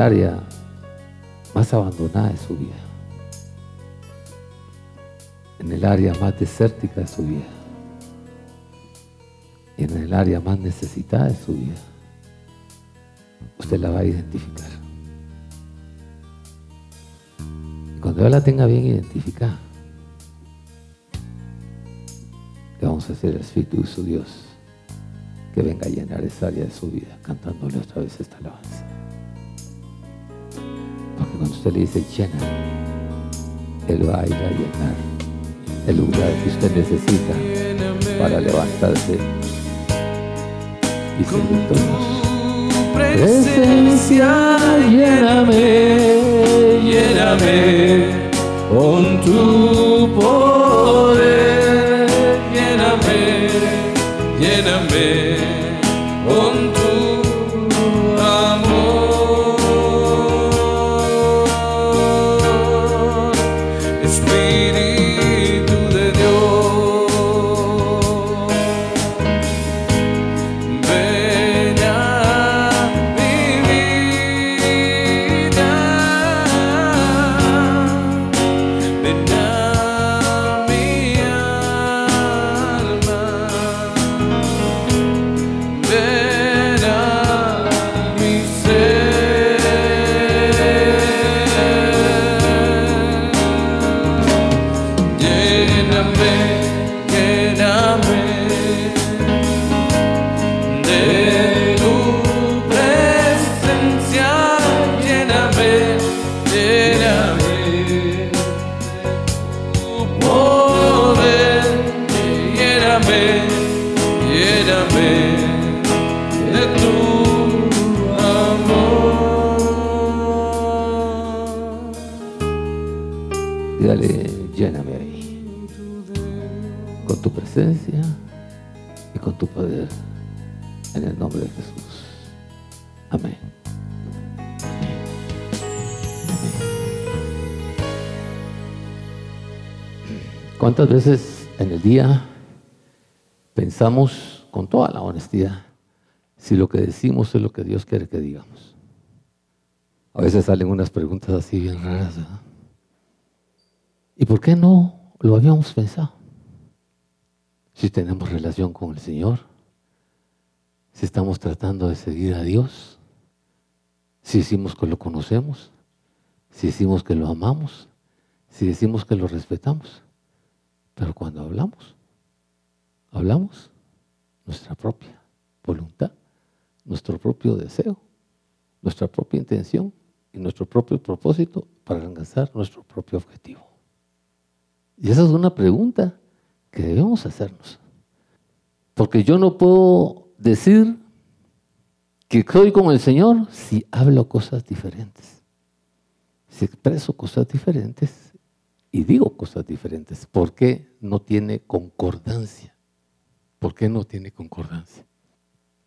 área más abandonada de su vida. En el área más desértica de su vida. Y en el área más necesitada de su vida. Usted la va a identificar. Y cuando la tenga bien identificada, le vamos a hacer el Espíritu de su Dios que venga a llenar esa área de su vida, cantándole otra vez esta alabanza. Usted le dice llena, Él va a ir a llenar el lugar que usted necesita para levantarse y seguir todos. presencia, lléname, lléname con tu poder, Dígale, lléname ahí. Con tu presencia y con tu poder. En el nombre de Jesús. Amén. ¿Cuántas veces en el día pensamos con toda la honestidad si lo que decimos es lo que Dios quiere que digamos? A veces salen unas preguntas así bien raras, ¿verdad? ¿Y por qué no lo habíamos pensado? Si tenemos relación con el Señor, si estamos tratando de seguir a Dios, si decimos que lo conocemos, si decimos que lo amamos, si decimos que lo respetamos. Pero cuando hablamos, hablamos nuestra propia voluntad, nuestro propio deseo, nuestra propia intención y nuestro propio propósito para alcanzar nuestro propio objetivo. Y esa es una pregunta que debemos hacernos. Porque yo no puedo decir que soy como el Señor si hablo cosas diferentes, si expreso cosas diferentes y digo cosas diferentes. ¿Por qué no tiene concordancia? ¿Por qué no tiene concordancia?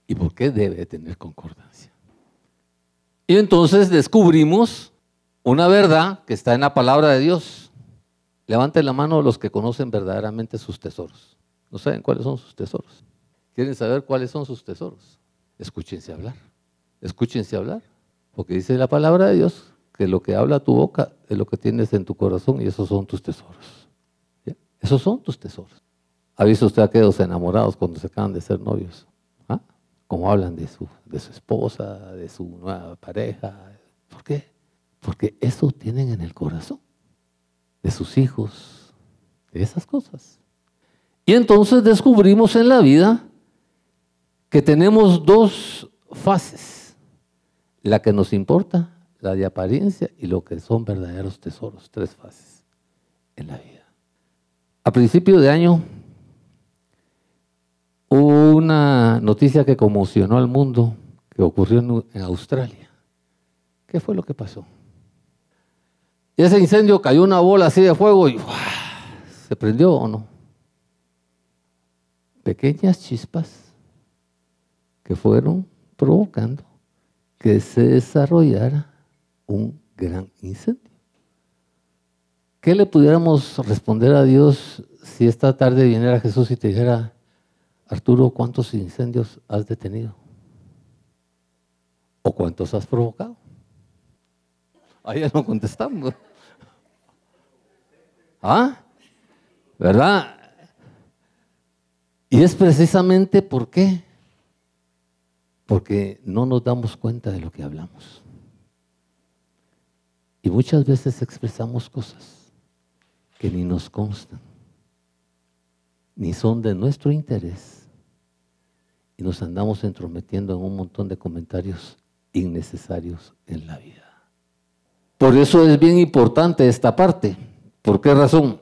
¿Y por qué debe tener concordancia? Y entonces descubrimos una verdad que está en la palabra de Dios. Levanten la mano los que conocen verdaderamente sus tesoros. ¿No saben cuáles son sus tesoros? ¿Quieren saber cuáles son sus tesoros? Escúchense hablar. Escúchense hablar. Porque dice la palabra de Dios que lo que habla tu boca es lo que tienes en tu corazón y esos son tus tesoros. Esos son tus tesoros. ¿Ha visto usted a aquellos enamorados cuando se acaban de ser novios? ¿Ah? Como hablan de su, de su esposa, de su nueva pareja. ¿Por qué? Porque eso tienen en el corazón. De sus hijos, de esas cosas. Y entonces descubrimos en la vida que tenemos dos fases. La que nos importa, la de apariencia y lo que son verdaderos tesoros. Tres fases en la vida. A principio de año hubo una noticia que conmocionó al mundo que ocurrió en, Australia. ¿Qué fue lo que pasó? Y ese incendio cayó una bola así de fuego y se prendió o no. Pequeñas chispas que fueron provocando que se desarrollara un gran incendio. ¿Qué le pudiéramos responder a Dios si esta tarde viniera Jesús y te dijera, Arturo, ¿cuántos incendios has detenido? ¿O cuántos has provocado? Ya no contestamos. ¿Ah? ¿Verdad? Y es precisamente por qué. Porque no nos damos cuenta de lo que hablamos. Y muchas veces expresamos cosas que ni nos constan, ni son de nuestro interés. Y nos andamos entrometiendo en un montón de comentarios innecesarios en la vida. Por eso es bien importante esta parte. ¿Por qué razón?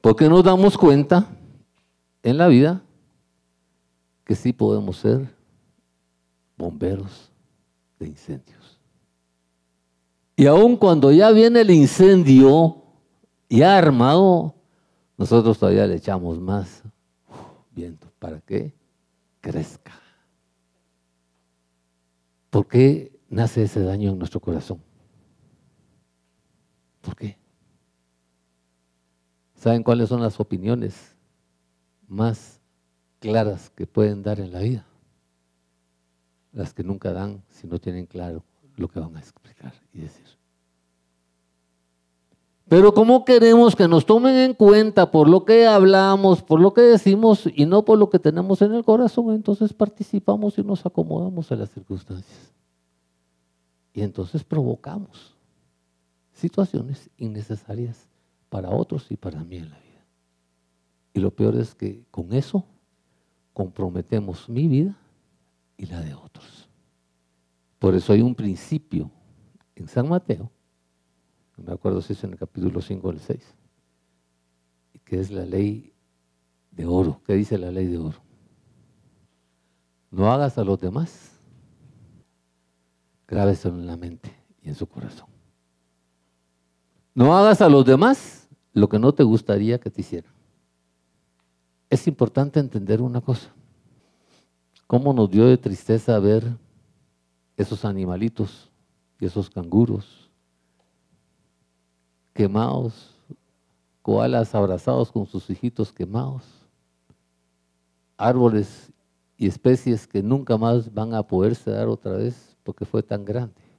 Porque nos damos cuenta en la vida que sí podemos ser bomberos de incendios. Y aun cuando ya viene el incendio ya armado, nosotros todavía le echamos más viento para que crezca. ¿Por qué nace ese daño en nuestro corazón? ¿Por qué? ¿Saben cuáles son las opiniones más claras que pueden dar en la vida? Las que nunca dan si no tienen claro lo que van a explicar y decir. Pero ¿cómo queremos que nos tomen en cuenta por lo que hablamos, por lo que decimos y no por lo que tenemos en el corazón? Entonces participamos y nos acomodamos a las circunstancias. Y entonces provocamos situaciones innecesarias para otros y para mí en la vida. Y lo peor es que con eso comprometemos mi vida y la de otros. Por eso hay un principio en San Mateo, no me acuerdo si es en el capítulo 5 o el 6, que es la ley de oro. ¿Qué dice la ley de oro? No hagas a los demás, grábeselo en la mente y en su corazón. No hagas a los demás lo que no te gustaría que te hicieran. Es importante entender una cosa. ¿Cómo nos dio de tristeza ver esos animalitos y esos canguros quemados, koalas abrazados con sus hijitos quemados, árboles y especies que nunca más van a poderse dar otra vez porque fue tan grande?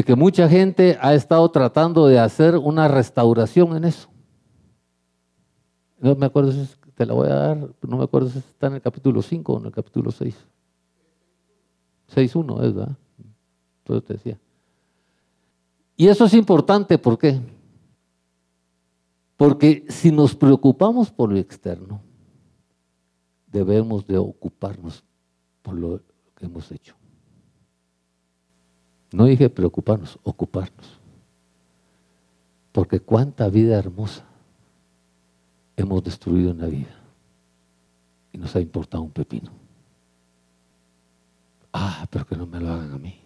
y que mucha gente ha estado tratando de hacer una restauración en eso. No me acuerdo si te la voy a dar, no me acuerdo si está en el capítulo 5 o en el capítulo 6. 6.1 es, ¿verdad? Entonces te decía. Y eso es importante, ¿por qué? Porque si nos preocupamos por lo externo, debemos de ocuparnos por lo hemos hecho. No dije preocuparnos, ocuparnos. Porque cuánta vida hermosa hemos destruido en la vida. Y nos ha importado un pepino. Ah, pero que no me lo hagan a mí.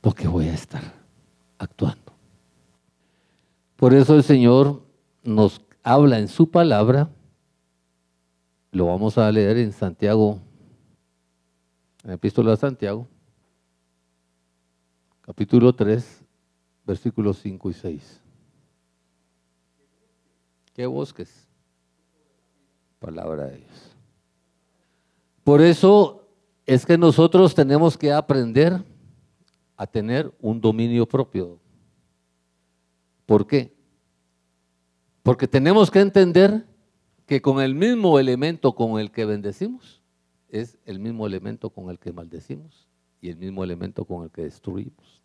Porque voy a estar actuando. Por eso el Señor nos habla en su palabra. Lo vamos a leer en Santiago, en la epístola de Santiago capítulo 3, versículos 5 y 6. ¿Qué bosques? Palabra de Dios. Por eso es que nosotros tenemos que aprender a tener un dominio propio. ¿Por qué? Porque tenemos que entender que con el mismo elemento con el que bendecimos, es el mismo elemento con el que maldecimos y el mismo elemento con el que destruimos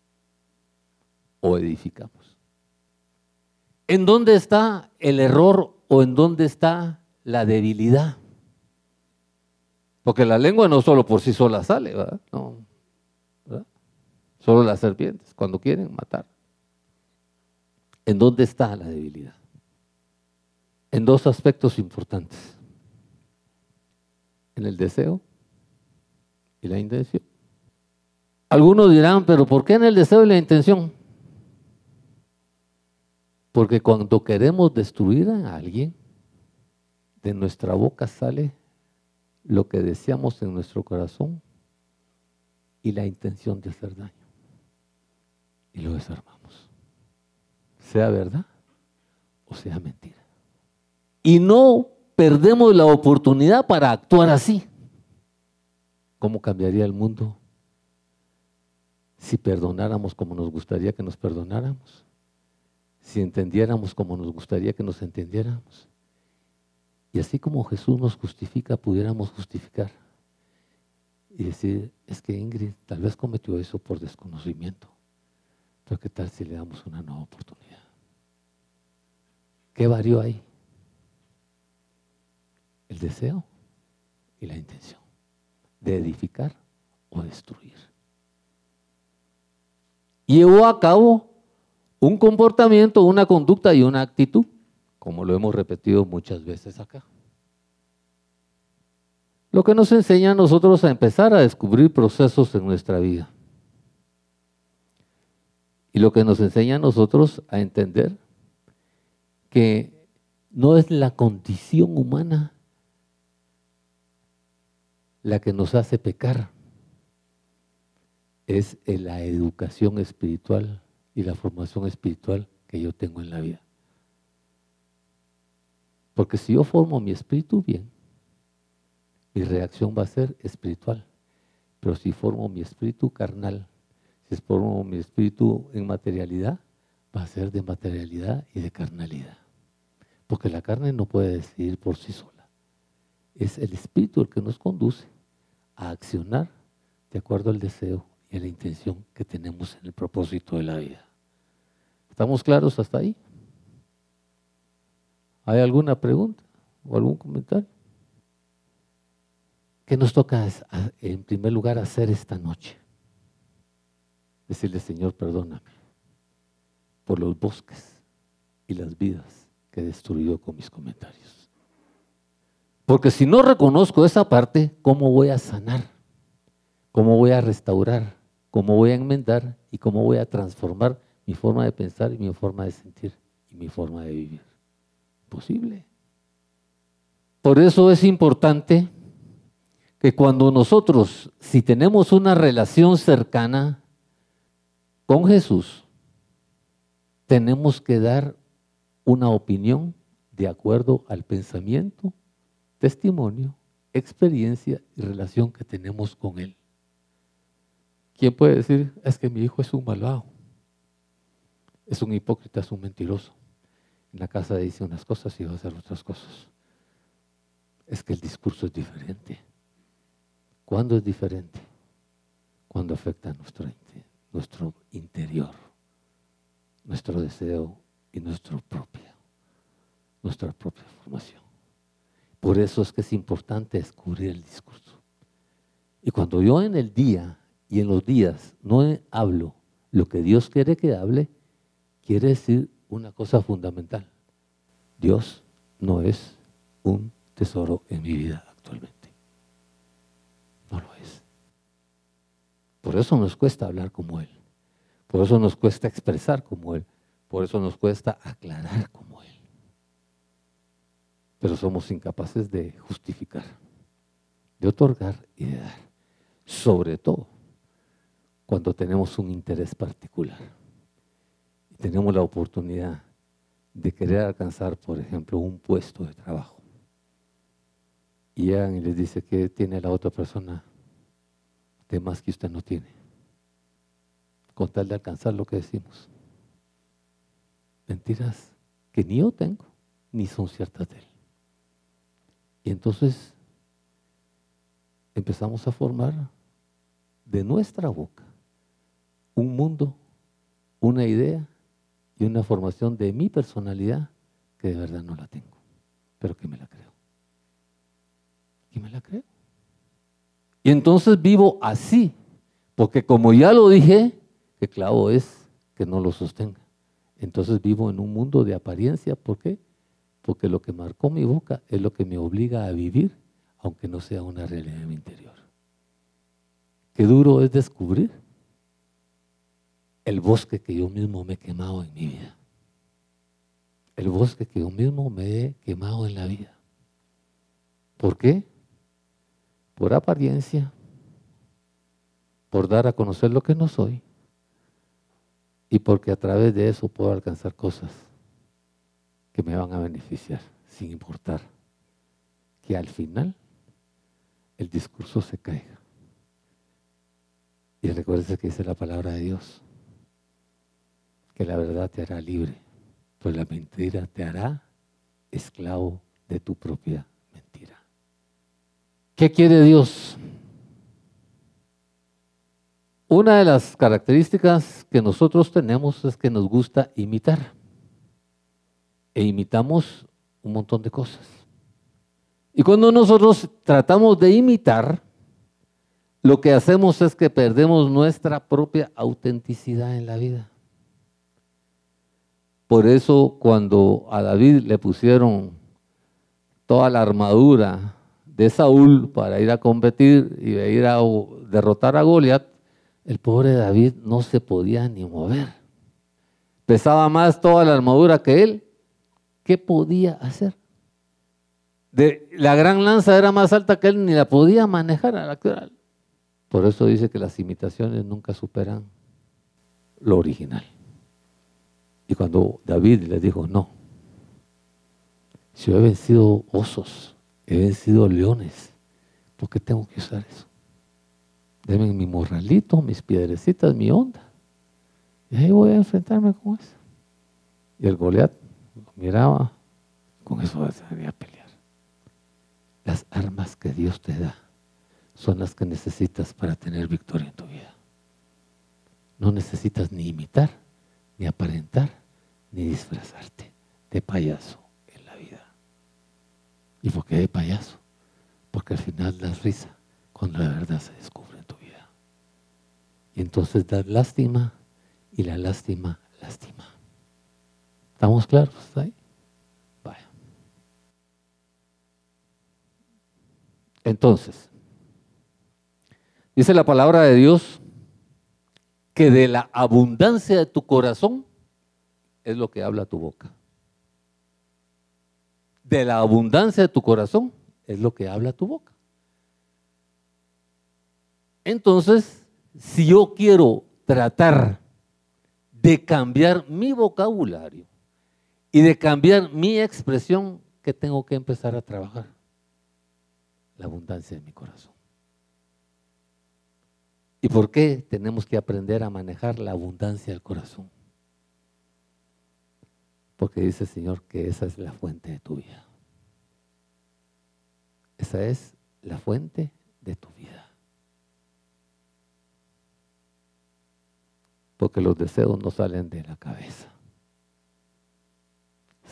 o edificamos. ¿En dónde está el error o en dónde está la debilidad? Porque la lengua no solo por sí sola sale, ¿verdad? No, Solo las serpientes, cuando quieren matar. ¿En dónde está la debilidad? En dos aspectos importantes. En el deseo y la intención. Algunos dirán, pero ¿por qué en el deseo y la intención? Porque cuando queremos destruir a alguien, de nuestra boca sale lo que deseamos en nuestro corazón y la intención de hacer daño. Y lo desarmamos. Sea verdad o sea mentira. y no perdemos la oportunidad para actuar así. ¿Cómo cambiaría el mundo si perdonáramos como nos gustaría que nos perdonáramos? Si entendiéramos como nos gustaría que nos entendiéramos. Y así como Jesús nos justifica, pudiéramos justificar. Y decir, es que Ingrid tal vez cometió eso por desconocimiento. Pero ¿qué tal si le damos una nueva oportunidad? ¿Qué varió ahí? El deseo y la intención de edificar o destruir. Llevó a cabo un comportamiento, una conducta y una actitud, como lo hemos repetido muchas veces acá. Lo que nos enseña a nosotros a empezar a descubrir procesos en nuestra vida. Y lo que nos enseña a nosotros a entender que no es la condición humana la que nos hace pecar, es la educación espiritual y la formación espiritual que yo tengo en la vida. Porque si yo formo mi espíritu bien, mi reacción va a ser espiritual. Pero si formo mi espíritu carnal, si formo mi espíritu en materialidad, va a ser de materialidad y de carnalidad. Porque la carne no puede decidir por sí sola. Es el espíritu el que nos conduce a accionar de acuerdo al deseo y a la intención que tenemos en el propósito de la vida. ¿Estamos claros hasta ahí? ¿Hay alguna pregunta o algún comentario? ¿Qué nos toca en primer lugar hacer esta noche? Decirle, Señor, perdóname por los bosques y las vidas que he destruido con mis comentarios. Porque si no reconozco esa parte, ¿cómo voy a sanar? ¿Cómo voy a restaurar? ¿Cómo voy a enmendar? ¿Y cómo voy a transformar mi forma de pensar y mi forma de sentir y mi forma de vivir? Posible. Por eso es importante que cuando nosotros, si tenemos una relación cercana con Jesús, tenemos que dar una opinión de acuerdo al pensamiento, testimonio, experiencia y relación que tenemos con Él. ¿Quién puede decir, es que mi hijo es un malvado? Es un hipócrita, es un mentiroso. En la casa dice unas cosas y va a hacer otras cosas. Es que el discurso es diferente. ¿Cuándo es diferente? Cuando afecta nuestro, nuestro interior, nuestro deseo y nuestro propio, nuestra propia formación. Por eso es que es importante descubrir el discurso. Y cuando yo en el día y en los días no hablo lo que Dios quiere que hable, quiere decir una cosa fundamental. Dios no es un tesoro en mi vida actualmente. No lo es. Por eso nos cuesta hablar como Él. Por eso nos cuesta expresar como Él. Por eso nos cuesta aclarar como Él. Pero somos incapaces de justificar, de otorgar y de dar. Sobre todo cuando tenemos un interés particular. Y tenemos la oportunidad de querer alcanzar, por ejemplo, un puesto de trabajo y llegan y les dice que tiene la otra persona de más que usted no tiene, con tal de alcanzar lo que decimos. Mentiras que ni yo tengo, ni son ciertas de él. Y entonces empezamos a formar de nuestra boca un mundo, una idea y una formación de mi personalidad que de verdad no la tengo, pero que me la creo y me la creo. Y entonces vivo así, porque como ya lo dije, que clavo es que no lo sostenga. Entonces vivo en un mundo de apariencia, ¿por qué? Porque lo que marcó mi boca es lo que me obliga a vivir, aunque no sea una realidad en mi interior. Qué duro es descubrir el bosque que yo mismo me he quemado en mi vida. El bosque que yo mismo me he quemado en la vida. ¿Por qué? por apariencia, por dar a conocer lo que no soy y porque a través de eso puedo alcanzar cosas que me van a beneficiar sin importar que al final el discurso se caiga. Y recuerdes que dice la palabra de Dios, que la verdad te hará libre, pues la mentira te hará esclavo de tu propia mentira. ¿Qué quiere Dios? Una de las características que nosotros tenemos es que nos gusta imitar. E imitamos un montón de cosas. Y cuando nosotros tratamos de imitar, lo que hacemos es que perdemos nuestra propia autenticidad en la vida. Por eso cuando a David le pusieron toda la armadura de Saúl para ir a competir y ir a derrotar a Goliat, el pobre David no se podía ni mover. Pesaba más toda la armadura que él. ¿Qué podía hacer? La gran lanza era más alta que él, ni la podía manejar a la Por eso dice que las imitaciones nunca superan lo original. Y cuando David le dijo, no, si yo he vencido osos, he vencido leones, ¿por qué tengo que usar eso? Deme mi morralito, mis piedrecitas, mi onda. Y ahí voy a enfrentarme con eso. Y el Goliat miraba, con eso se a pelear. Las armas que Dios te da son las que necesitas para tener victoria en tu vida. No necesitas ni imitar, ni aparentar, ni disfrazarte de payaso en la vida. ¿Y por qué de payaso? Porque al final das risa cuando la verdad se descubre. Y entonces da lástima y la lástima lástima. ¿Estamos claros ahí? Vaya. Entonces, dice la palabra de Dios que de la abundancia de tu corazón es lo que habla tu boca. De la abundancia de tu corazón es lo que habla tu boca. Entonces, si yo quiero tratar de cambiar mi vocabulario y de cambiar mi expresión, que tengo que empezar a trabajar? La abundancia de mi corazón. ¿Y por qué tenemos que aprender a manejar la abundancia del corazón? Porque dice el Señor que esa es la fuente de tu vida. Esa es la fuente de tu vida. Porque los deseos no salen de la cabeza.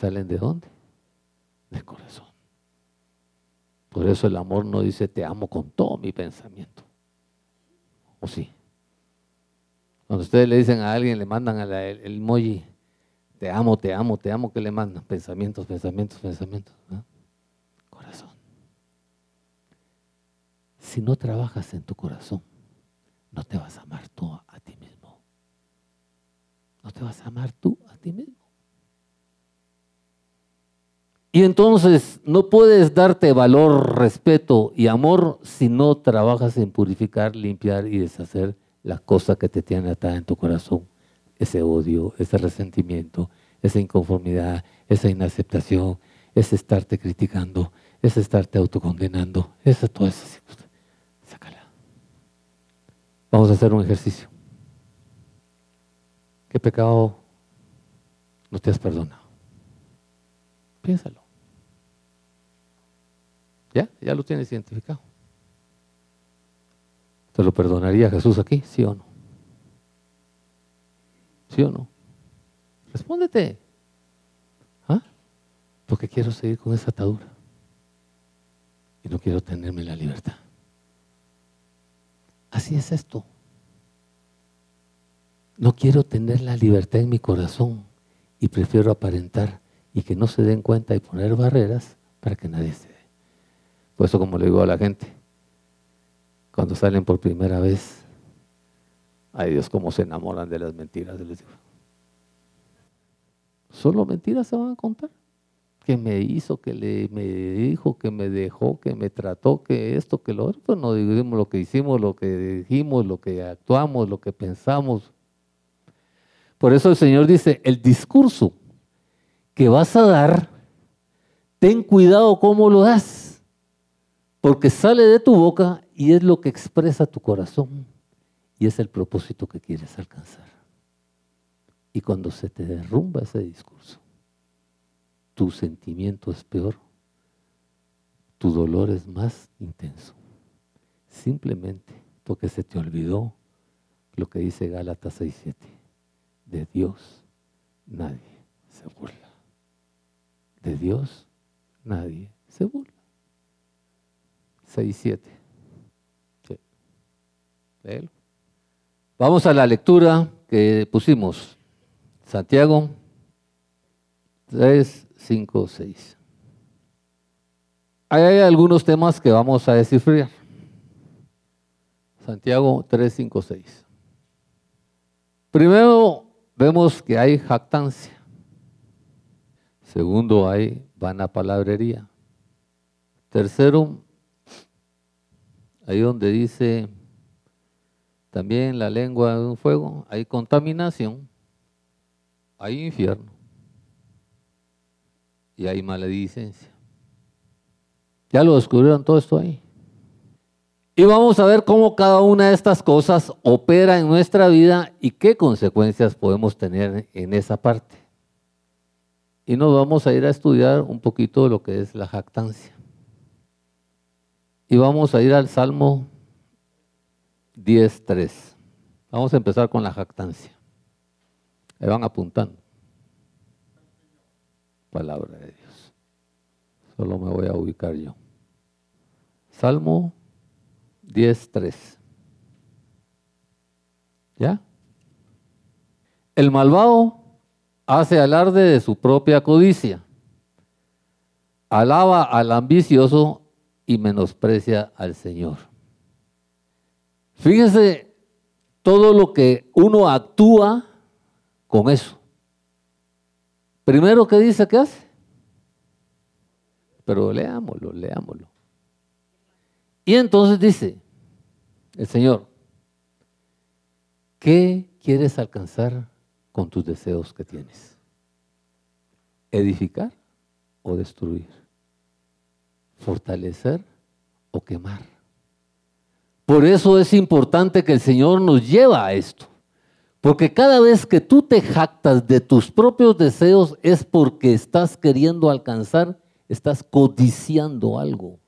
¿Salen de dónde? Del corazón. Por eso el amor no dice te amo con todo mi pensamiento. ¿O sí? Cuando ustedes le dicen a alguien, le mandan el, el emoji, te amo, te amo, te amo, ¿qué le mandan? Pensamientos, pensamientos, pensamientos. Corazón. Si no trabajas en tu corazón, no te vas a amar tú a ti mismo. No te vas a amar tú a ti mismo. Y entonces no puedes darte valor, respeto y amor si no trabajas en purificar, limpiar y deshacer las cosas que te tienen atada en tu corazón. Ese odio, ese resentimiento, esa inconformidad, esa inaceptación, ese estarte criticando, ese estarte autocondenando, esa toda esa Sácala. Vamos a hacer un ejercicio. ¿Qué pecado no te has perdonado? Piénsalo. ¿Ya? Ya lo tienes identificado. ¿Te lo perdonaría Jesús aquí? ¿Sí o no? ¿Sí o no? Respóndete. ¿Ah? Porque quiero seguir con esa atadura. Y no quiero tenerme la libertad. Así es esto. No quiero tener la libertad en mi corazón y prefiero aparentar y que no se den cuenta y poner barreras para que nadie se dé. Por eso como le digo a la gente, cuando salen por primera vez, ay Dios, cómo se enamoran de las mentiras. Les digo. Solo mentiras se van a contar. Que me hizo, que le, me dijo, que me dejó, que me trató, que esto, que lo otro. Pues no digamos lo que hicimos, lo que dijimos, lo que actuamos, lo que pensamos. Por eso el Señor dice, el discurso que vas a dar ten cuidado cómo lo das, porque sale de tu boca y es lo que expresa tu corazón y es el propósito que quieres alcanzar. Y cuando se te derrumba ese discurso, tu sentimiento es peor, tu dolor es más intenso, simplemente porque se te olvidó lo que dice Gálatas 6.7, de Dios nadie se burla. De Dios nadie se burla. 6.7. Sí. Vamos a la lectura que pusimos. Santiago 3, 5, 6. Ahí hay algunos temas que vamos a descifrar. Santiago 3, 5, 6. Primero vemos que hay jactancia. Segundo, hay vana palabrería. Tercero, ahí donde dice también la lengua de un fuego, hay contaminación, hay infierno y hay maledicencia. Ya lo descubrieron todo esto ahí. Y vamos a ver cómo cada una de estas cosas opera en nuestra vida y qué consecuencias podemos tener en esa parte. Y nos vamos a ir a estudiar un poquito lo que es la jactancia. Y vamos a ir al Salmo 10.3. Vamos a empezar con la jactancia. Ahí van apuntando. Palabra de Dios. Solo me voy a ubicar yo. Salmo 10.3. ¿Ya? El malvado hace alarde de su propia codicia, alaba al ambicioso y menosprecia al Señor. Fíjese todo lo que uno actúa con eso. Primero, ¿qué dice que hace? Pero leámoslo, leámoslo. Y entonces dice el Señor, ¿qué quieres alcanzar con tus deseos que tienes? ¿Edificar o destruir? ¿Fortalecer o quemar? Por eso es importante que el Señor nos lleva a esto. Porque cada vez que tú te jactas de tus propios deseos es porque estás queriendo alcanzar, estás codiciando algo.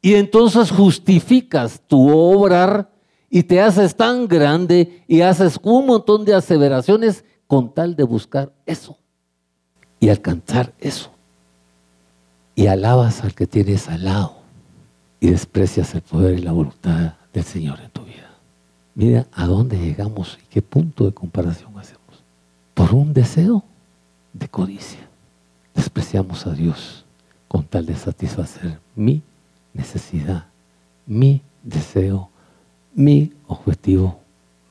Y entonces justificas tu obrar y te haces tan grande y haces un montón de aseveraciones con tal de buscar eso y alcanzar eso. Y alabas al que tienes al lado y desprecias el poder y la voluntad del Señor en tu vida. Mira a dónde llegamos y qué punto de comparación hacemos. Por un deseo de codicia. Despreciamos a Dios con tal de satisfacer mi necesidad, mi deseo, mi objetivo,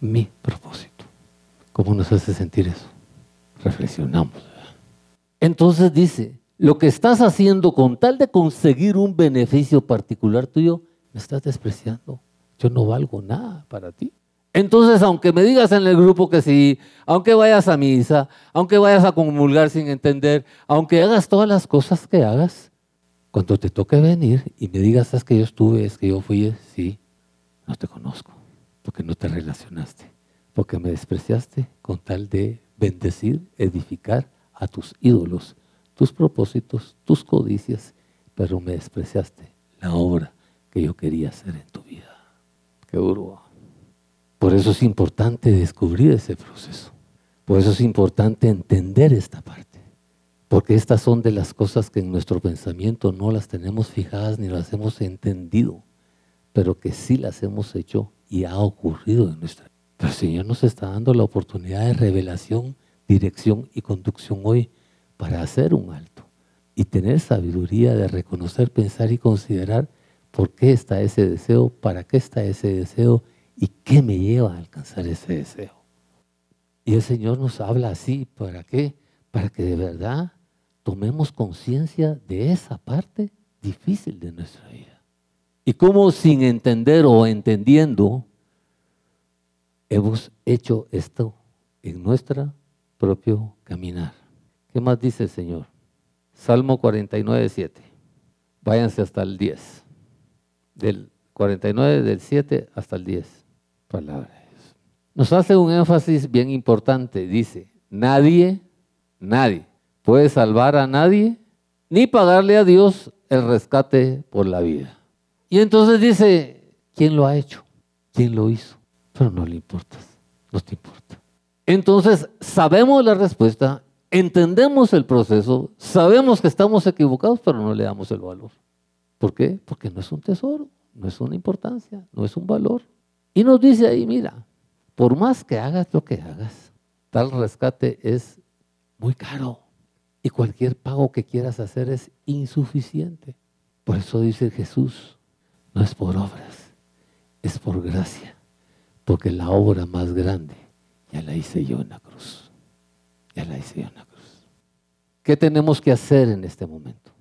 mi propósito. ¿Cómo nos hace sentir eso? Reflexionamos. Entonces dice, lo que estás haciendo con tal de conseguir un beneficio particular tuyo, me estás despreciando. Yo no valgo nada para ti. Entonces, aunque me digas en el grupo que sí, aunque vayas a misa, aunque vayas a comulgar sin entender, aunque hagas todas las cosas que hagas, cuando te toque venir y me digas, es que yo estuve, es que yo fui, sí, no te conozco, porque no te relacionaste, porque me despreciaste con tal de bendecir, edificar a tus ídolos, tus propósitos, tus codicias, pero me despreciaste la obra que yo quería hacer en tu vida. Qué duro. Por eso es importante descubrir ese proceso. Por eso es importante entender esta parte. Porque estas son de las cosas que en nuestro pensamiento no las tenemos fijadas ni las hemos entendido, pero que sí las hemos hecho y ha ocurrido en nuestra vida. Pero el Señor nos está dando la oportunidad de revelación, dirección y conducción hoy para hacer un alto y tener sabiduría de reconocer, pensar y considerar por qué está ese deseo, para qué está ese deseo y qué me lleva a alcanzar ese deseo. Y el Señor nos habla así, ¿para qué? Para que de verdad tomemos conciencia de esa parte difícil de nuestra vida. Y cómo sin entender o entendiendo hemos hecho esto en nuestro propio caminar. ¿Qué más dice el Señor? Salmo 49, 7. Váyanse hasta el 10. Del 49, del 7 hasta el 10. Palabra de Dios. Nos hace un énfasis bien importante. Dice, nadie, nadie puede salvar a nadie ni pagarle a Dios el rescate por la vida. Y entonces dice, ¿quién lo ha hecho? ¿Quién lo hizo? Pero no le importa, no te importa. Entonces, sabemos la respuesta, entendemos el proceso, sabemos que estamos equivocados, pero no le damos el valor. ¿Por qué? Porque no es un tesoro, no es una importancia, no es un valor. Y nos dice ahí, mira, por más que hagas lo que hagas, tal rescate es muy caro y cualquier pago que quieras hacer es insuficiente. Por eso dice Jesús, no es por obras, es por gracia, porque la obra más grande ya la hice yo en la cruz. Ya la hice yo en la cruz. ¿Qué tenemos que hacer en este momento?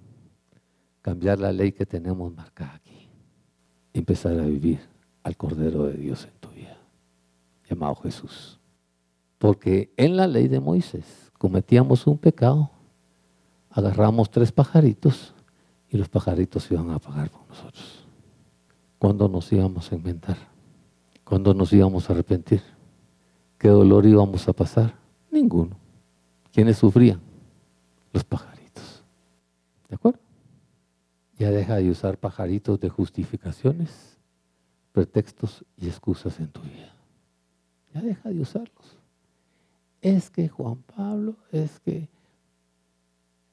Cambiar la ley que tenemos marcada aquí. Empezar a vivir al Cordero de Dios en tu vida, llamado Jesús. Porque en la ley de Moisés cometíamos un pecado agarramos tres pajaritos y los pajaritos iban a pagar por nosotros. ¿Cuándo nos íbamos a inventar? ¿Cuándo nos íbamos a arrepentir? ¿Qué dolor íbamos a pasar? Ninguno. ¿Quiénes sufrían? Los pajaritos. ¿De acuerdo? Ya deja de usar pajaritos de justificaciones, pretextos y excusas en tu vida. Ya deja de usarlos. Es que Juan Pablo, es que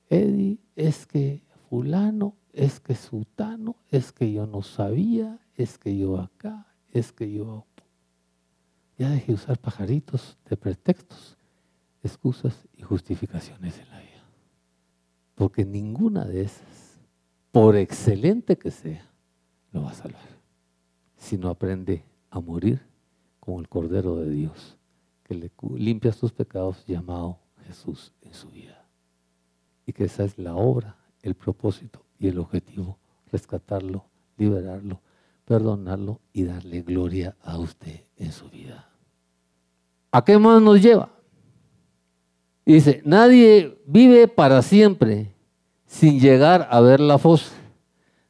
Eddie, es que fulano, es que sutano, es que yo no sabía, es que yo acá, es que yo... Ya dejé de usar pajaritos de pretextos, excusas y justificaciones en la vida. Porque ninguna de esas, por excelente que sea, lo va a salvar. Si no aprende a morir como el Cordero de Dios, que le limpia sus pecados llamado Jesús en su vida y que esa es la obra, el propósito y el objetivo, rescatarlo, liberarlo, perdonarlo y darle gloria a usted en su vida. ¿A qué más nos lleva? Dice, nadie vive para siempre sin llegar a ver la fosa.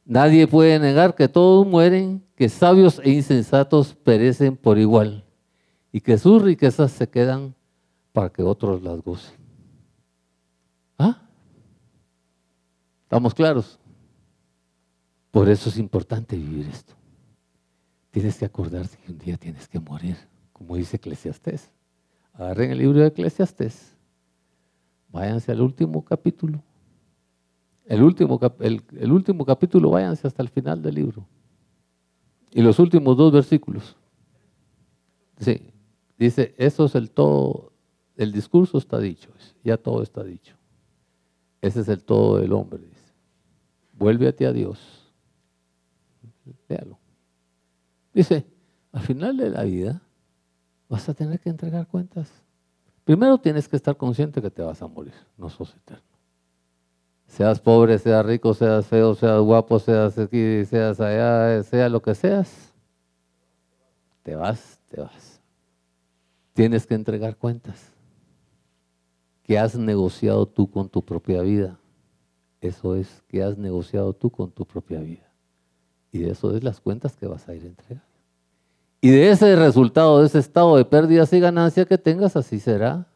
Nadie puede negar que todos mueren, que sabios e insensatos perecen por igual y que sus riquezas se quedan para que otros las gocen. ¿Ah? ¿Estamos claros? Por eso es importante vivir esto. Tienes que acordarte que un día tienes que morir, como dice Eclesiastés. Agarren el libro de Eclesiastés. Váyanse al último capítulo. El último, el, último capítulo, váyanse hasta el final del libro. Y los últimos dos versículos. Sí, dice, eso es el todo, el discurso está dicho, ya todo está dicho. Ese es el todo del hombre. Vuélvete a Dios. Léalo. Dice, al final de la vida vas a tener que entregar cuentas. Primero tienes que estar consciente que te vas a morir, no sos eterno. Seas pobre, seas rico, seas feo, seas guapo, seas aquí, seas allá, sea lo que seas, te vas, te vas. Tienes que entregar cuentas. ¿Qué has negociado tú con tu propia vida? Eso es que has negociado tú con tu propia vida. Y de eso es las cuentas que vas a ir a entregar. Y de ese resultado, de ese estado de pérdidas y ganancias que tengas, así será.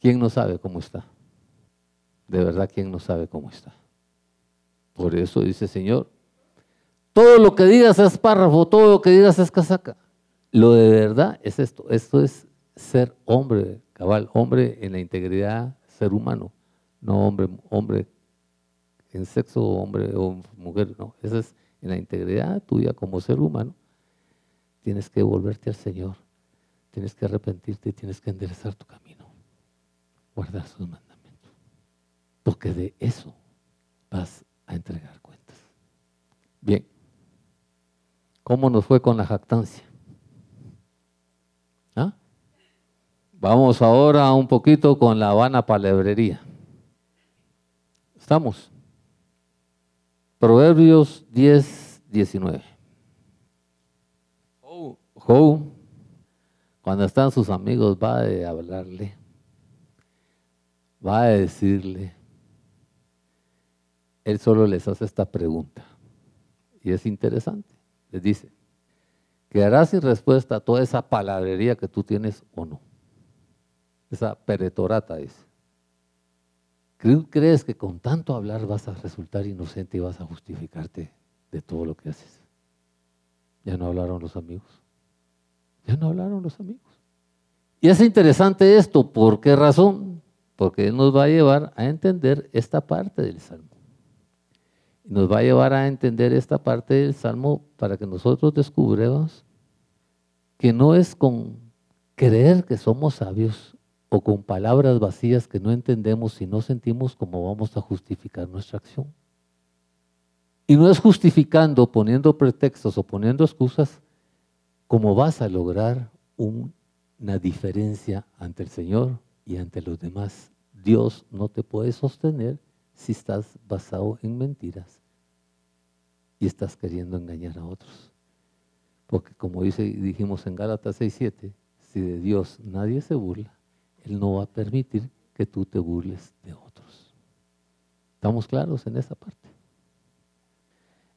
¿Quién no sabe cómo está? De verdad, ¿quién no sabe cómo está? Por eso dice Señor, todo lo que digas es párrafo, todo lo que digas es casaca. Lo de verdad es esto. Esto es ser hombre, cabal, hombre en la integridad, ser humano, no hombre, hombre en sexo hombre o mujer, no, esa es en la integridad tuya como ser humano, tienes que volverte al Señor, tienes que arrepentirte y tienes que enderezar tu camino, guardar sus mandamientos, porque de eso vas a entregar cuentas. Bien, ¿cómo nos fue con la jactancia? ¿Ah? Vamos ahora un poquito con la vana palebrería. ¿Estamos? Proverbios 10, 19. Joe, cuando están sus amigos, va a hablarle, va a decirle, Él solo les hace esta pregunta. Y es interesante. Les dice, ¿quedará sin respuesta toda esa palabrería que tú tienes o no? Esa peretorata es. ¿Crees que con tanto hablar vas a resultar inocente y vas a justificarte de todo lo que haces? Ya no hablaron los amigos. Ya no hablaron los amigos. Y es interesante esto, ¿por qué razón? Porque nos va a llevar a entender esta parte del Salmo. Nos va a llevar a entender esta parte del Salmo para que nosotros descubramos que no es con creer que somos sabios o con palabras vacías que no entendemos y no sentimos cómo vamos a justificar nuestra acción. Y no es justificando, poniendo pretextos o poniendo excusas, cómo vas a lograr una diferencia ante el Señor y ante los demás. Dios no te puede sostener si estás basado en mentiras y estás queriendo engañar a otros. Porque como dijimos en Gálatas 6.7, si de Dios nadie se burla, Él no va a permitir que tú te burles de otros. ¿Estamos claros en esa parte?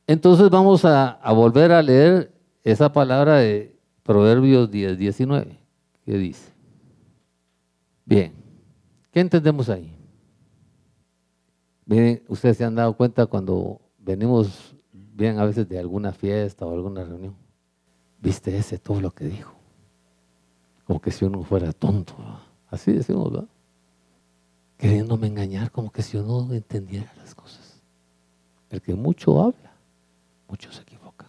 Entonces vamos a, volver a leer esa palabra de Proverbios 10, 19, ¿qué dice? Bien, ¿qué entendemos ahí? Miren, ustedes se han dado cuenta cuando venimos bien a veces de alguna fiesta o alguna reunión. ¿Viste ese todo lo que dijo? Como que si uno fuera tonto. Así decimos, ¿verdad? Queriéndome engañar, como que si uno entendiera las cosas. El que mucho habla, mucho se equivoca.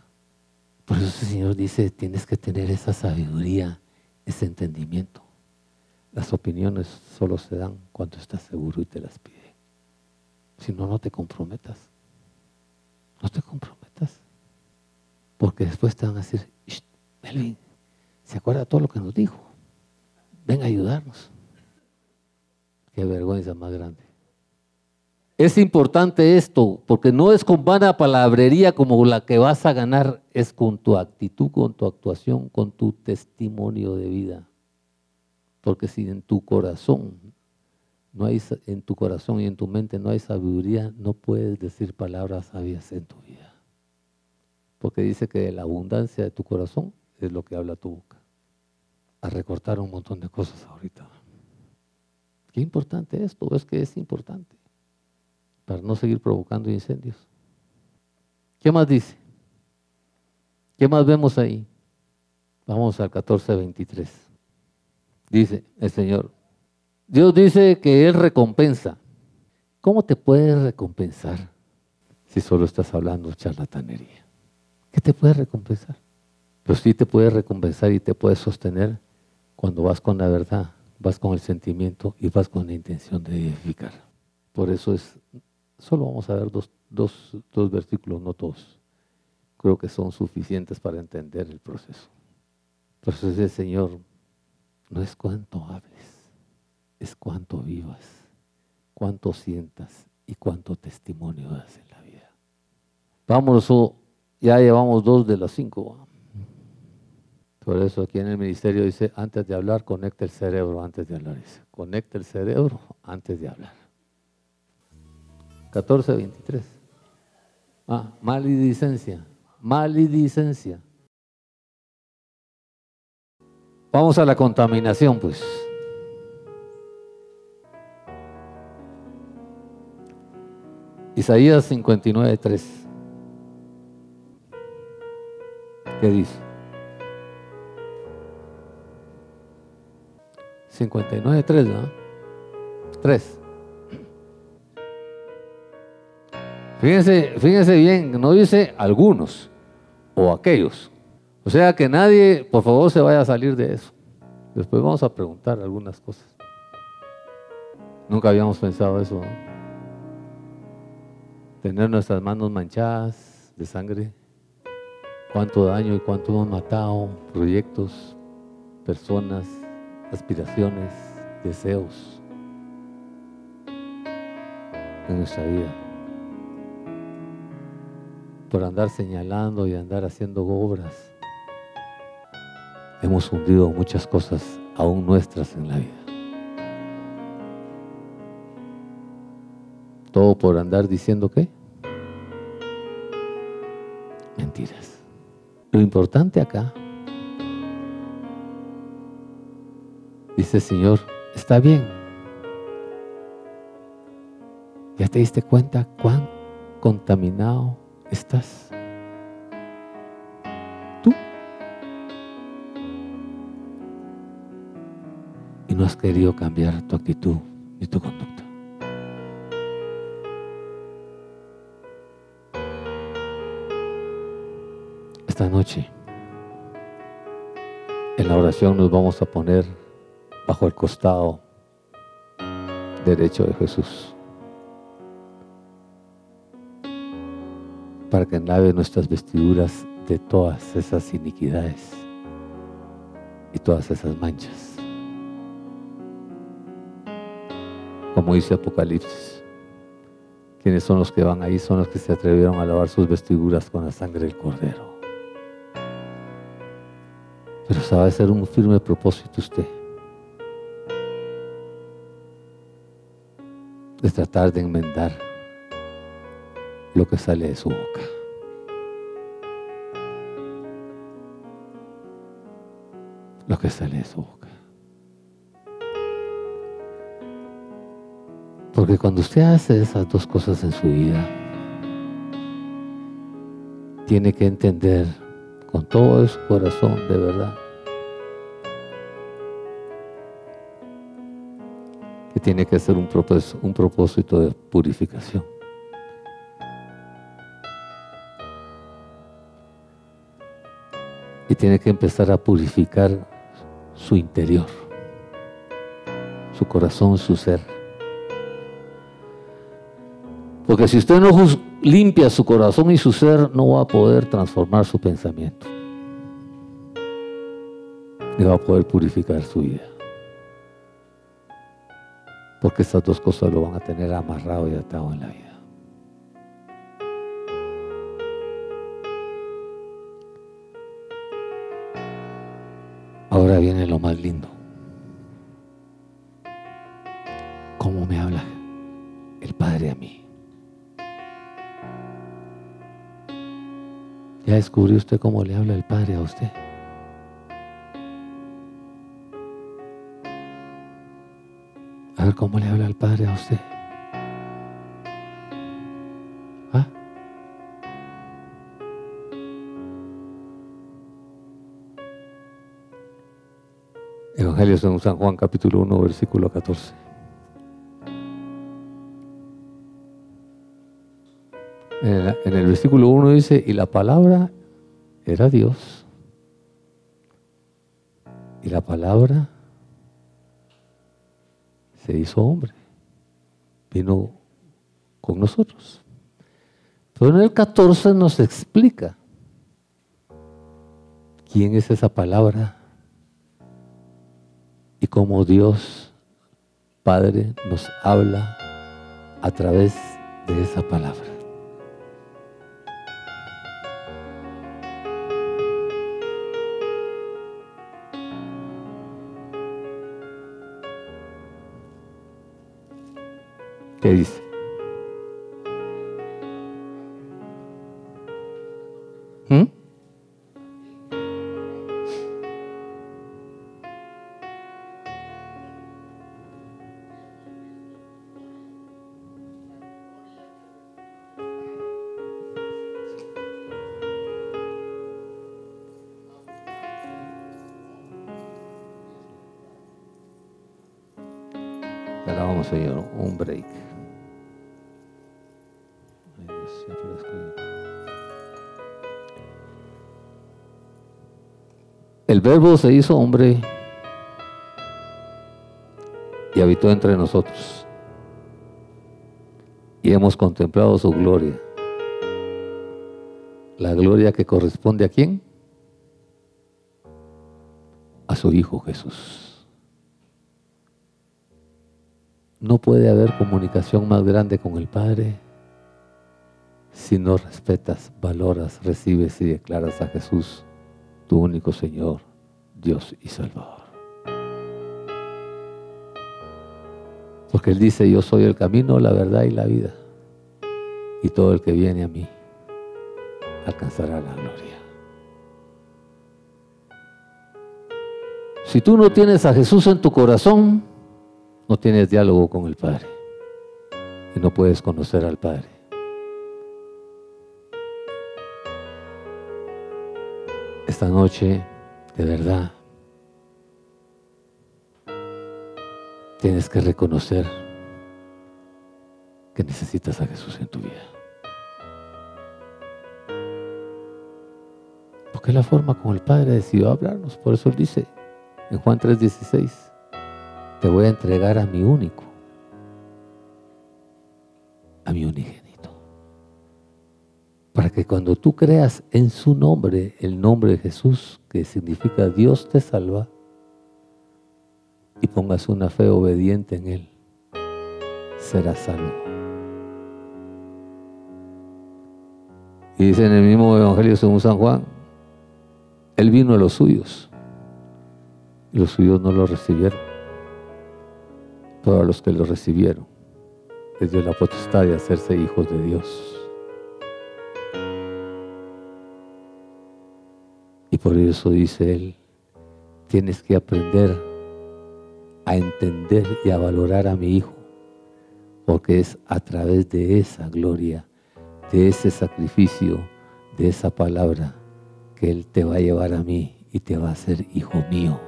Por eso el Señor dice, tienes que tener esa sabiduría, ese entendimiento. Las opiniones solo se dan cuando estás seguro y te las pide. Si no, no te comprometas. No te comprometas. Porque después te van a decir, Melvin, ¿se acuerda todo lo que nos dijo? Ven a ayudarnos. Qué vergüenza más grande. Es importante esto, porque no es con vana palabrería como la que vas a ganar, es con tu actitud, con tu actuación, con tu testimonio de vida. Porque si en tu corazón no hay en tu corazón y en tu mente no hay sabiduría, no puedes decir palabras sabias en tu vida. Porque dice que la abundancia de tu corazón es lo que habla tu boca. A recortar un montón de cosas ahorita. Qué importante esto, es que es importante para no seguir provocando incendios. ¿Qué más dice? ¿Qué más vemos ahí? Vamos al 14.23. Dice el Señor, Dios dice que Él recompensa. ¿Cómo te puede recompensar si solo estás hablando charlatanería? ¿Qué te puede recompensar? Pero sí te puede recompensar y te puede sostener cuando vas con la verdad, vas con el sentimiento y vas con la intención de edificar. Por eso es Solo vamos a ver dos, dos, versículos, no todos. Creo que son suficientes para entender el proceso. Entonces el Señor no es cuánto hables, es cuánto vivas, cuánto sientas y cuánto testimonio das en la vida. Vámonos, ya llevamos dos de las cinco. Por eso aquí en el ministerio dice, antes de hablar, conecta el cerebro antes de hablar. Dice, conecta el cerebro antes de hablar. 14, 23. Ah, maledicencia. Maledicencia. Vamos a la contaminación, pues. Isaías 59, 3. ¿Qué dice? 59, 3, ¿no? 3. Fíjense, fíjense bien, no dice algunos o aquellos. O sea que nadie, por favor, se vaya a salir de eso. Después vamos a preguntar algunas cosas. Nunca habíamos pensado eso. Tener nuestras manos manchadas de sangre. Cuánto daño y cuánto hemos matado. Proyectos, personas, aspiraciones, deseos en nuestra vida. Por andar señalando y andar haciendo obras, hemos hundido muchas cosas aún nuestras en la vida. Todo por andar diciendo qué? Mentiras. Lo importante acá dice Señor, está bien. ¿Ya te diste cuenta cuán contaminado estás? Tú. Y no has querido cambiar tu actitud y tu conducta. Esta noche, en la oración nos vamos a poner bajo el costado derecho de Jesús. Para que lave nuestras vestiduras de todas esas iniquidades y todas esas manchas. Como dice Apocalipsis, quienes son los que van ahí son los que se atrevieron a lavar sus vestiduras con la sangre del cordero. Pero sabe hacer un firme propósito usted de tratar de enmendar lo que sale de su boca. Lo que sale de su boca. Porque cuando usted hace esas dos cosas en su vida, tiene que entender con todo su corazón de verdad tiene que ser un propósito, un propósito de purificación. Y tiene que empezar a purificar su interior, su corazón, su ser. Porque si usted no limpia su corazón y su ser, no va a poder transformar su pensamiento. Ni va a poder purificar su vida. Porque estas dos cosas lo van a tener amarrado y atado en la vida. Ahora viene lo más lindo. ¿Cómo me habla el Padre a mí? ¿Ya descubrió usted cómo le habla el Padre a usted? Ver cómo le habla el Padre a usted. ¿Ah? Evangelio según San Juan capítulo 1 versículo 14. En el, en el versículo 1 dice, y la palabra era Dios. Y la palabra se hizo hombre. Vino con nosotros. Pero en el 14 nos explica quién es esa palabra y cómo Dios Padre nos habla a través de esa palabra. El verbo se hizo hombre y habitó entre nosotros. Y hemos contemplado su gloria. La gloria que corresponde a quién? A su Hijo Jesús. No puede haber comunicación más grande con el Padre si no respetas, valoras, recibes y declaras a Jesús tu único Señor, Dios y Salvador. Porque Él dice, yo soy el camino, la verdad y la vida. Y todo el que viene a mí alcanzará la gloria. Si tú no tienes a Jesús en tu corazón, no tienes diálogo con el Padre y no puedes conocer al Padre. Esta noche, de verdad, tienes que reconocer que necesitas a Jesús en tu vida. Porque es la forma como el Padre decidió hablarnos. Por eso Él dice en Juan 3:16, te voy a entregar a mi único, a mi unigénito. Para que cuando tú creas en su nombre, el nombre de Jesús, que significa Dios te salva, y pongas una fe obediente en Él, serás salvo. Y dice en el mismo Evangelio según San Juan, Él vino a los suyos y los suyos no lo recibieron. Todos los que lo recibieron les dio la potestad de hacerse hijos de Dios. Por eso dice Él, tienes que aprender a entender y a valorar a mi Hijo, porque es a través de esa gloria, de ese sacrificio, de esa palabra, que Él te va a llevar a mí y te va a hacer hijo mío.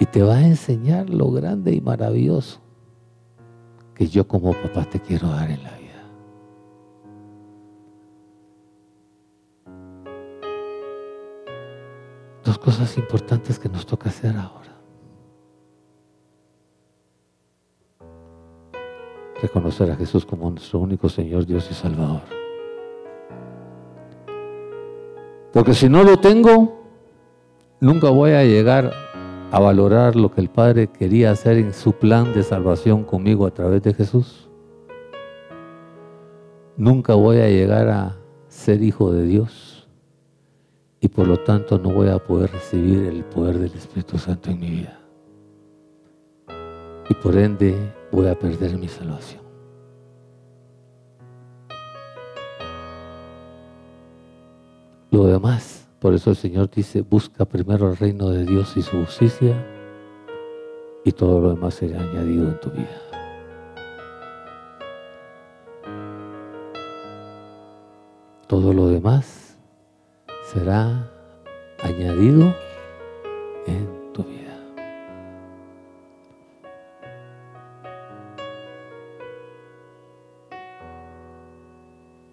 Y te va a enseñar lo grande y maravilloso que yo como papá te quiero dar en la vida. Dos cosas importantes que nos toca hacer ahora. Reconocer a Jesús como nuestro único Señor, Dios y Salvador. Porque si no lo tengo, nunca voy a llegar a valorar lo que el Padre quería hacer en su plan de salvación conmigo a través de Jesús. Nunca voy a llegar a ser hijo de Dios y por lo tanto no voy a poder recibir el poder del Espíritu Santo en mi vida. Y por ende voy a perder mi salvación. Lo demás por eso el Señor dice, busca primero el reino de Dios y su justicia y todo lo demás será añadido en tu vida. Todo lo demás será añadido en tu vida.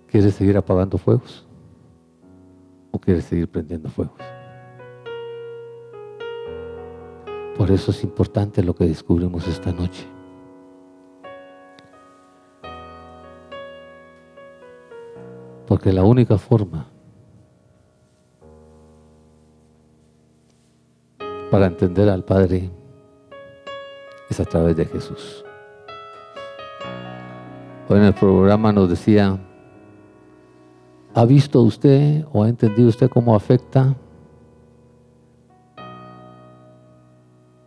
¿Quieres seguir apagando fuegos? o quieres seguir prendiendo fuegos. Por eso es importante lo que descubrimos esta noche. Porque la única forma para entender al Padre es a través de Jesús. Hoy en el programa nos decía ¿Ha visto usted o ha entendido usted cómo afecta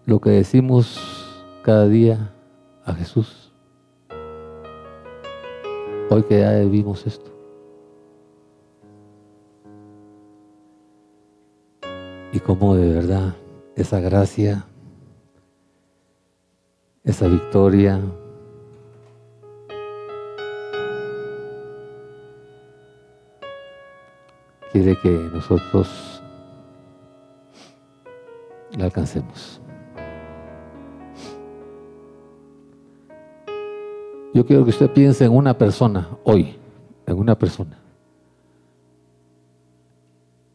lo que decimos cada día a Jesús? Hoy que ya vimos esto. Y cómo de verdad esa gracia, esa victoria, quiere que nosotros la alcancemos. Yo quiero que usted piense en una persona hoy, en una persona,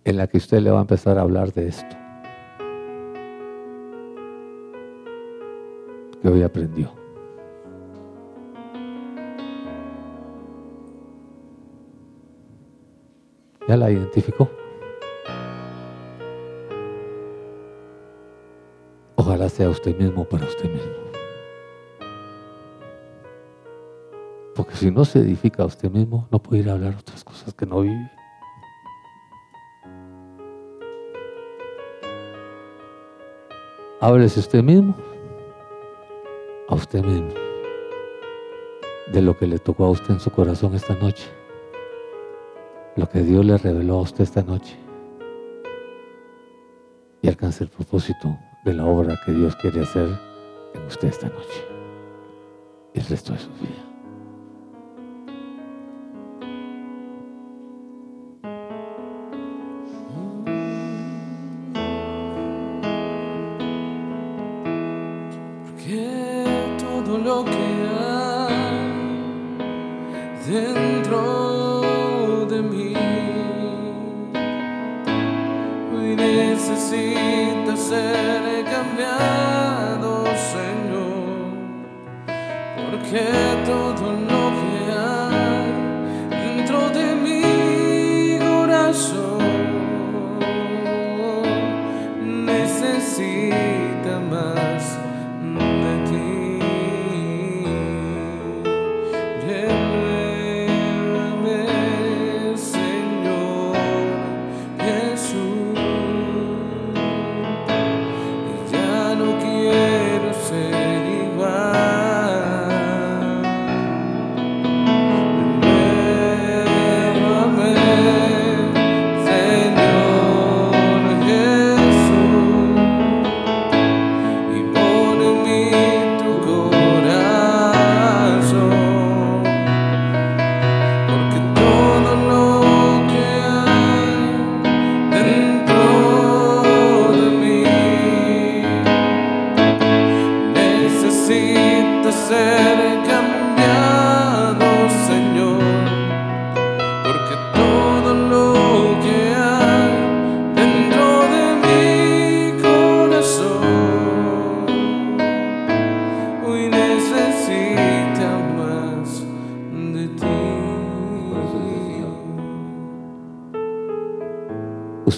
en la que usted le va a empezar a hablar de esto, que hoy aprendió. ¿Ya la identificó? Ojalá sea usted mismo para usted mismo. Porque si no se edifica a usted mismo, no puede ir a hablar otras cosas que no vive. Háblese usted mismo usted de lo que le tocó a usted en su corazón esta noche, lo que Dios le reveló a usted esta noche y alcance el propósito de la obra que Dios quiere hacer en usted esta noche y el resto de su vida.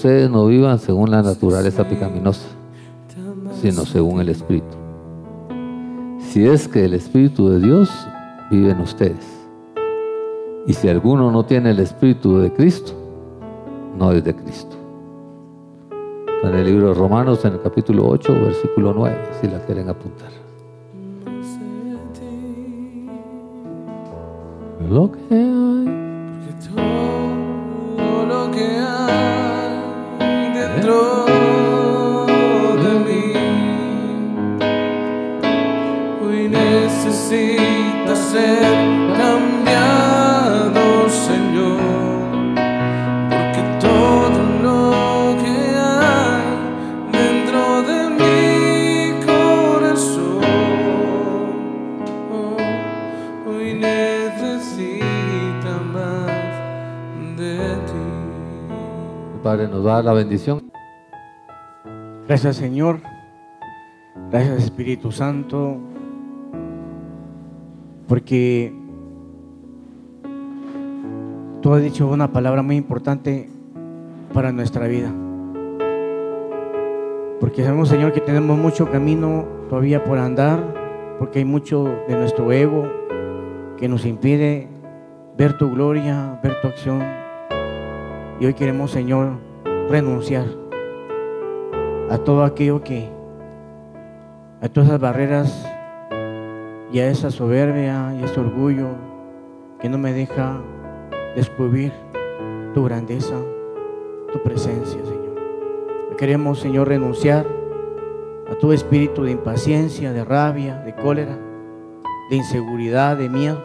Ustedes no vivan según la naturaleza pecaminosa, sino según el Espíritu. Si es que el Espíritu de Dios vive en ustedes. Y si alguno no tiene el Espíritu de Cristo, no es de Cristo. En el libro de Romanos, en el capítulo 8, versículo 9, si la quieren apuntar. Lo que bendición. Gracias Señor, gracias Espíritu Santo, porque tú has dicho una palabra muy importante para nuestra vida. Porque sabemos Señor que tenemos mucho camino todavía por andar, porque hay mucho de nuestro ego que nos impide ver tu gloria, ver tu acción. Y hoy queremos Señor renunciar a todo aquello que, a todas esas barreras y a esa soberbia y ese orgullo que no me deja descubrir tu grandeza, tu presencia, Señor. Queremos, Señor, renunciar a todo espíritu de impaciencia, de rabia, de cólera, de inseguridad, de miedo.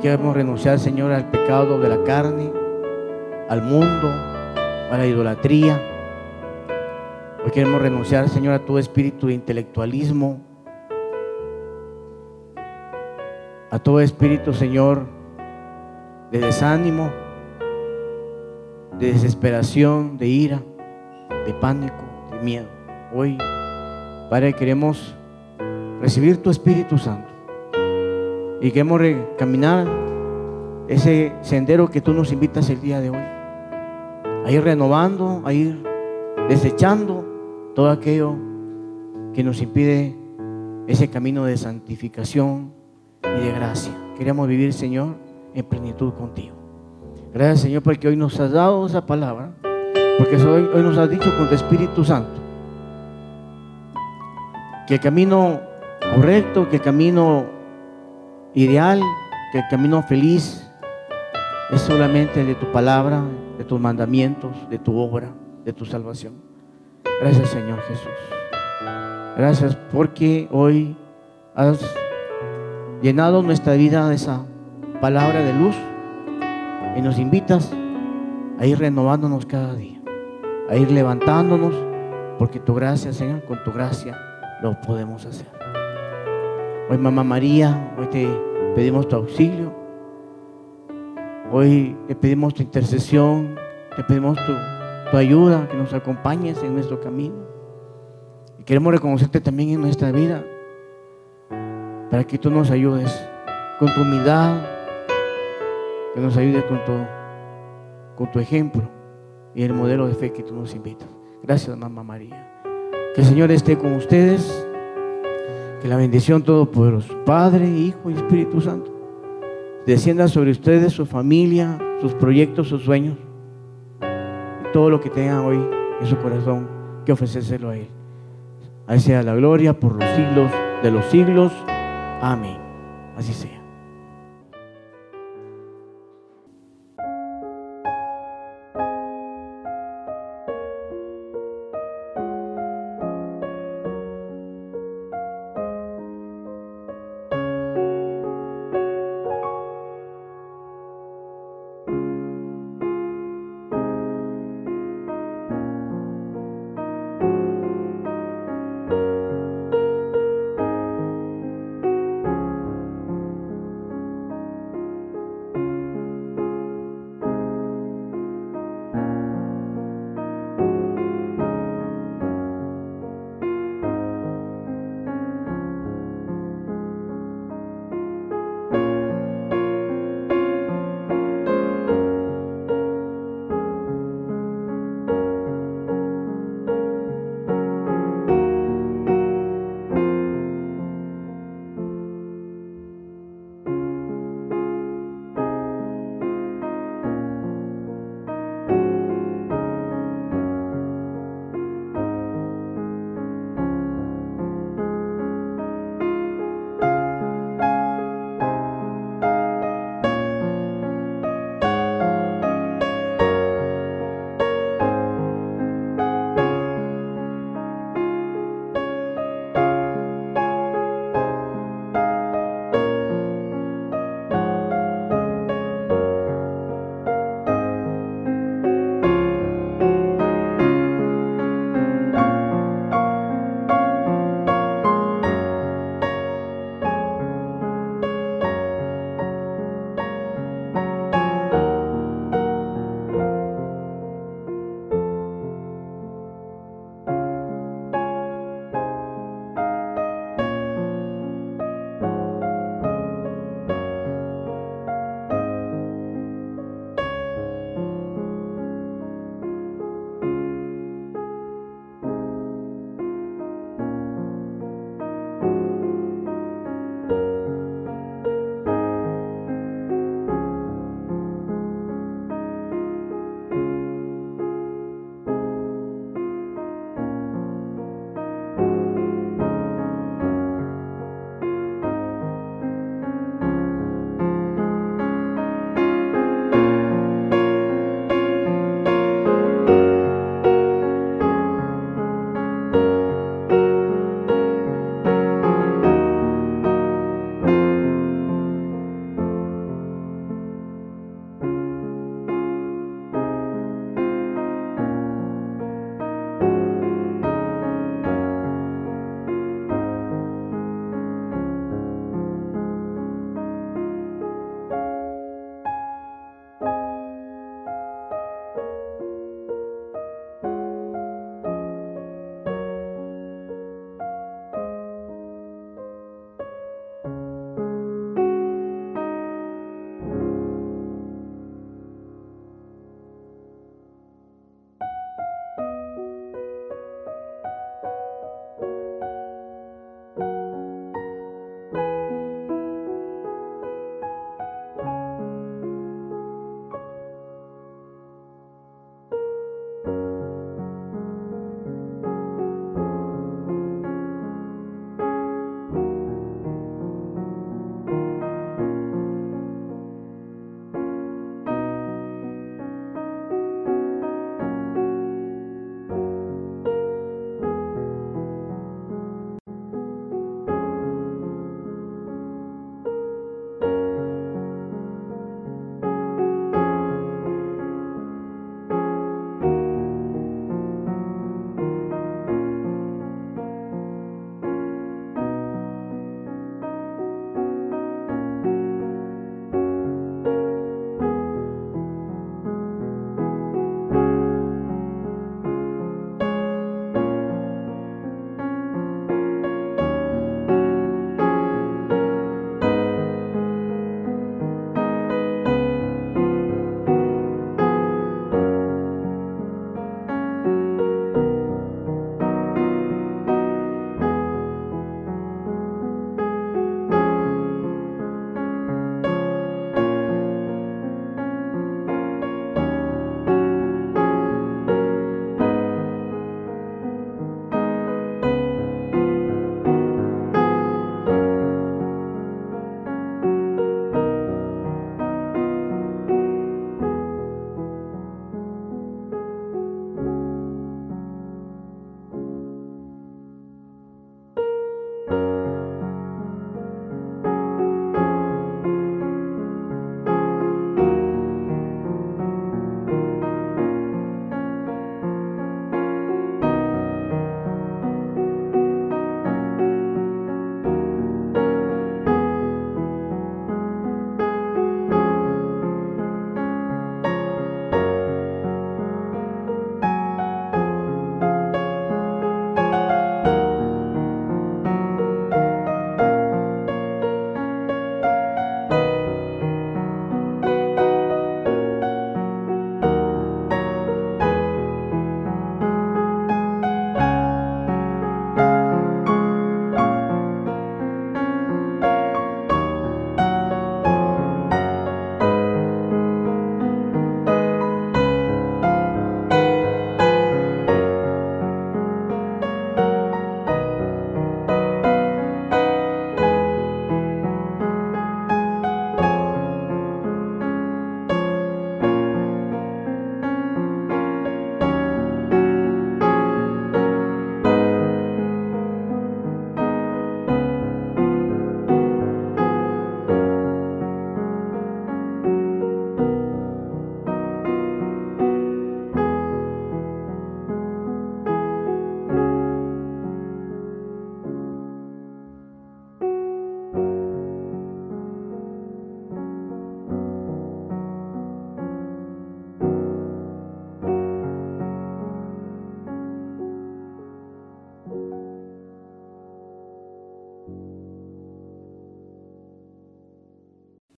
Queremos renunciar, Señor, al pecado de la carne, al mundo, a la idolatría. Hoy queremos renunciar, Señor, a todo espíritu de intelectualismo, a todo espíritu, Señor, de desánimo, de desesperación, de ira, de pánico, de miedo. Hoy, Padre, queremos recibir tu Espíritu Santo y queremos re- caminar ese sendero que tú nos invitas el día de hoy. A ir renovando, a ir desechando todo aquello que nos impide ese camino de santificación y de gracia. Queremos vivir, Señor, en plenitud contigo. Gracias, Señor, porque hoy nos has dado esa palabra, porque hoy, hoy nos has dicho con tu Espíritu Santo que el camino correcto, que el camino ideal, que el camino feliz es solamente el de tu palabra, de tus mandamientos, de tu obra, de tu salvación. Gracias Señor Jesús. Gracias porque hoy has llenado nuestra vida de esa palabra de luz y nos invitas a ir renovándonos cada día, a ir levantándonos, porque tu gracia, Señor, con tu gracia lo podemos hacer. Hoy, Mamá María, hoy te pedimos tu auxilio, hoy te pedimos tu intercesión, te pedimos tu, ayuda, que nos acompañes en nuestro camino. Y queremos reconocerte también en nuestra vida, para que tú nos ayudes con tu humildad, que nos ayudes con tu, con tu ejemplo y el modelo de fe que tú nos invitas. Gracias, Mamá María. Que el Señor esté con ustedes. Que la bendición todopoderoso, Padre, Hijo y Espíritu Santo, descienda sobre ustedes, su familia, sus proyectos, sus sueños, y todo lo que tengan hoy en su corazón, que ofrecérselo a Él. A sea la gloria por los siglos de los siglos. Amén. Así sea.